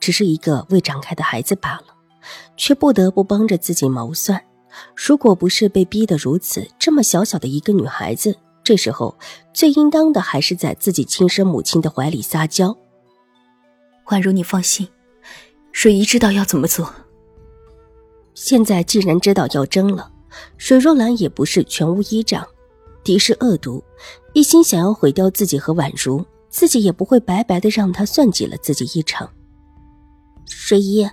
只是一个未长开的孩子罢了，却不得不帮着自己谋算。如果不是被逼得如此，这么小小的一个女孩子，这时候最应当的还是在自己亲生母亲的怀里撒娇。宛如，你放心，水姨知道要怎么做。现在既然知道要争了，水若兰也不是全无依仗。敌是恶毒，一心想要毁掉自己和宛如，自己也不会白白的让她算计了自己一场。水姨，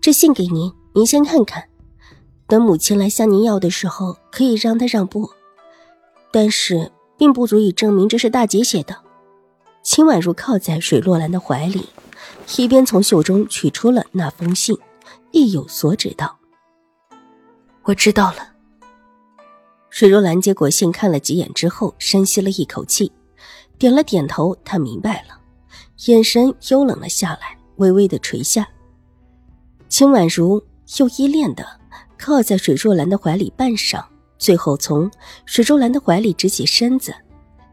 这信给您，您先看看。等母亲来向您要的时候，可以让她让步，但是并不足以证明这是大姐写的。秦婉如靠在水若兰的怀里，一边从袖中取出了那封信，意有所指道：“我知道了。”水若兰接过信，看了几眼之后，深吸了一口气，点了点头。她明白了，眼神幽冷了下来。微微的垂下，秦婉如又依恋的靠在水若兰的怀里半晌，最后从水若兰的怀里直起身子，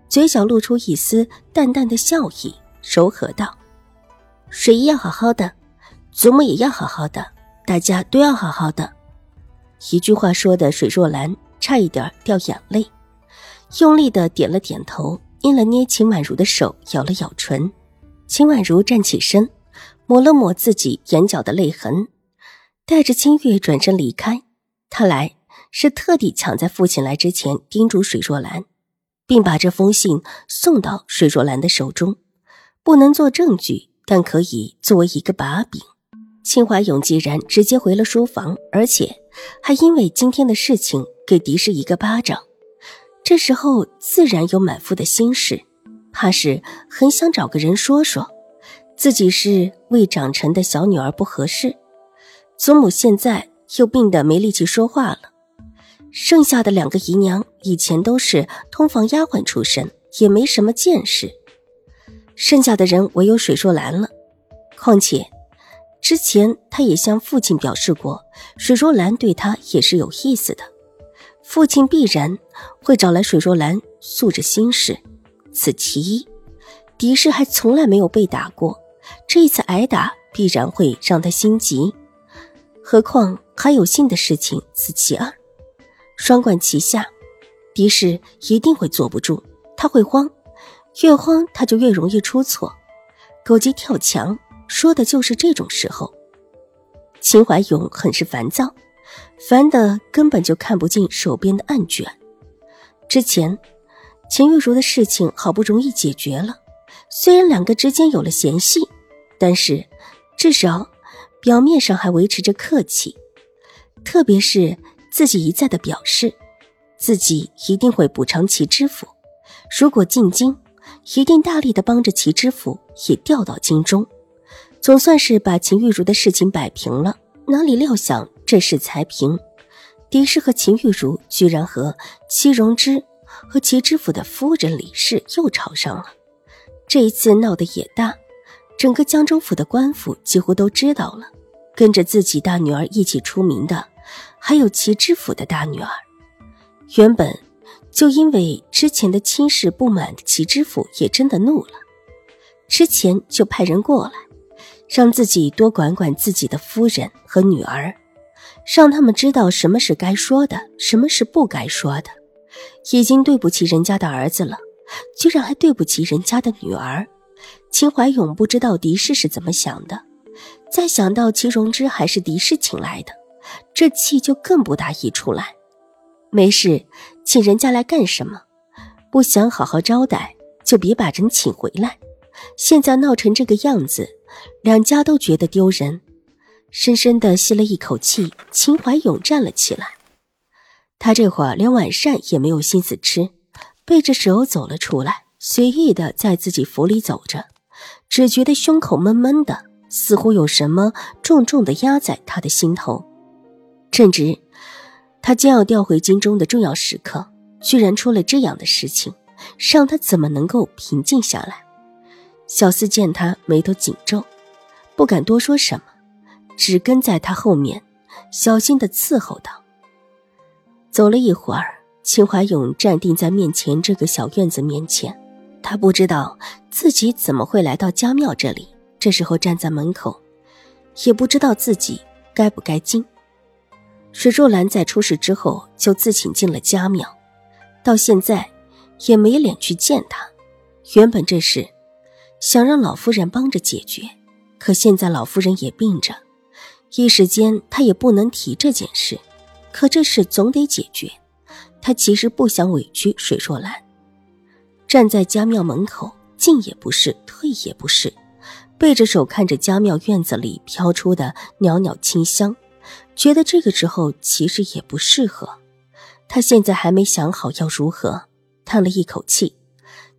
嘴角露出一丝淡淡的笑意，柔和道：“水姨要好好的，祖母也要好好的，大家都要好好的。”一句话说的水若兰差一点掉眼泪，用力的点了点头，捏了捏秦婉如的手，咬了咬唇。秦婉如站起身。抹了抹自己眼角的泪痕，带着清月转身离开。他来是特地抢在父亲来之前叮嘱水若兰，并把这封信送到水若兰的手中，不能做证据，但可以作为一个把柄。秦怀勇既然直接回了书房，而且还因为今天的事情给狄氏一个巴掌，这时候自然有满腹的心事，怕是很想找个人说说。自己是未长成的小女儿不合适，祖母现在又病得没力气说话了，剩下的两个姨娘以前都是通房丫鬟出身，也没什么见识，剩下的人唯有水若兰了。况且之前他也向父亲表示过，水若兰对他也是有意思的，父亲必然会找来水若兰诉着心事，此其一。狄氏还从来没有被打过。这次挨打必然会让他心急，何况还有信的事情，此其二。双管齐下，狄氏一定会坐不住，他会慌，越慌他就越容易出错。狗急跳墙，说的就是这种时候。秦怀勇很是烦躁，烦的根本就看不进手边的案卷。之前秦玉茹的事情好不容易解决了，虽然两个之间有了嫌隙。但是，至少表面上还维持着客气，特别是自己一再的表示，自己一定会补偿齐知府。如果进京，一定大力的帮着齐知府也调到京中，总算是把秦玉茹的事情摆平了。哪里料想这事才平，狄氏和秦玉茹居然和戚荣之和齐知府的夫人李氏又吵上了。这一次闹得也大。整个江州府的官府几乎都知道了，跟着自己大女儿一起出名的，还有齐知府的大女儿。原本就因为之前的亲事不满，齐知府也真的怒了，之前就派人过来，让自己多管管自己的夫人和女儿，让他们知道什么是该说的，什么是不该说的。已经对不起人家的儿子了，居然还对不起人家的女儿。秦怀勇不知道狄氏是怎么想的，再想到齐荣之还是狄氏请来的，这气就更不大溢出来。没事，请人家来干什么？不想好好招待，就别把人请回来。现在闹成这个样子，两家都觉得丢人。深深的吸了一口气，秦怀勇站了起来。他这会儿连晚膳也没有心思吃，背着手走了出来，随意的在自己府里走着。只觉得胸口闷闷的，似乎有什么重重的压在他的心头。正值他将要调回京中的重要时刻，居然出了这样的事情，让他怎么能够平静下来？小四见他眉头紧皱，不敢多说什么，只跟在他后面，小心的伺候道。走了一会儿，秦怀勇站定在面前这个小院子面前，他不知道自己怎么会来到家庙这里。这时候站在门口，也不知道自己该不该进。水若兰在出事之后就自请进了家庙，到现在也没脸去见他。原本这事。想让老夫人帮着解决，可现在老夫人也病着，一时间他也不能提这件事。可这事总得解决，他其实不想委屈水若兰。站在家庙门口，进也不是，退也不是，背着手看着家庙院子里飘出的袅袅清香，觉得这个时候其实也不适合。他现在还没想好要如何，叹了一口气。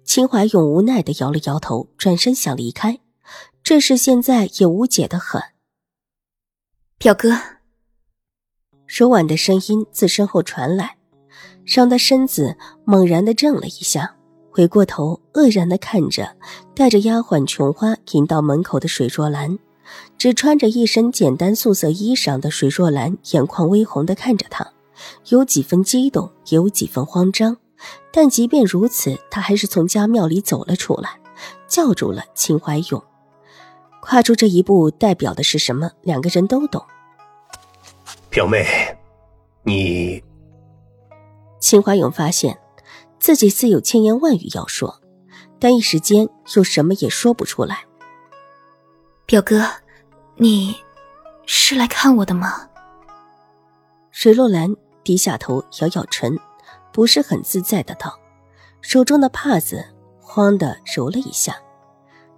秦怀勇无奈的摇了摇头，转身想离开。这事现在也无解的很。表哥，手腕的声音自身后传来，让他身子猛然的怔了一下，回过头愕然的看着带着丫鬟琼花引到门口的水若兰。只穿着一身简单素色衣裳的水若兰，眼眶微红的看着他，有几分激动，也有几分慌张。但即便如此，他还是从家庙里走了出来，叫住了秦怀勇。跨出这一步，代表的是什么？两个人都懂。表妹，你……秦怀勇发现自己似有千言万语要说，但一时间又什么也说不出来。表哥，你是来看我的吗？水洛兰低下头，咬咬唇。不是很自在的道，手中的帕子慌的揉了一下，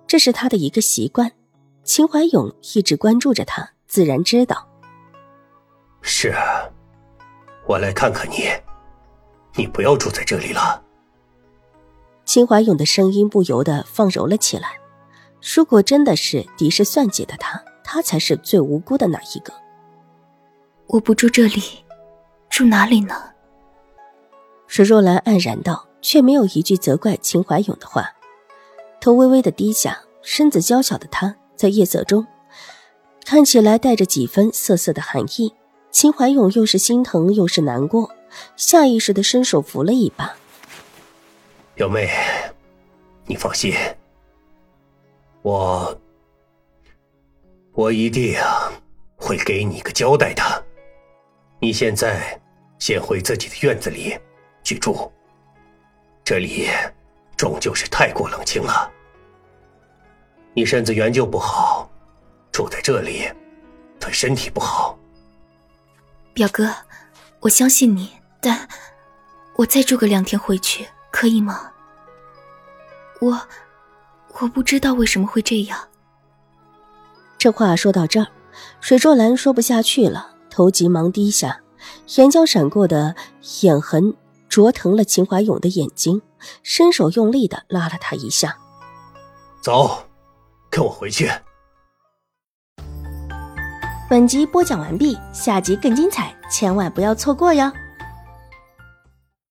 这是他的一个习惯。秦怀勇一直关注着他，自然知道。是啊，我来看看你，你不要住在这里了。秦怀勇的声音不由得放柔了起来。如果真的是敌视算计的他，他才是最无辜的那一个。我不住这里，住哪里呢？水若兰黯然道，却没有一句责怪秦怀勇的话，头微微的低下，身子娇小的她在夜色中看起来带着几分瑟瑟的寒意。秦怀勇又是心疼又是难过，下意识的伸手扶了一把。表妹，你放心，我我一定会给你个交代的。你现在先回自己的院子里。去住，这里终究是太过冷清了。你身子原就不好，住在这里对身体不好。表哥，我相信你，但我再住个两天回去可以吗？我我不知道为什么会这样。这话说到这儿，水若兰说不下去了，头急忙低下，眼角闪过的眼痕。灼疼了秦怀勇的眼睛，伸手用力的拉了他一下。走，跟我回去。本集播讲完毕，下集更精彩，千万不要错过哟。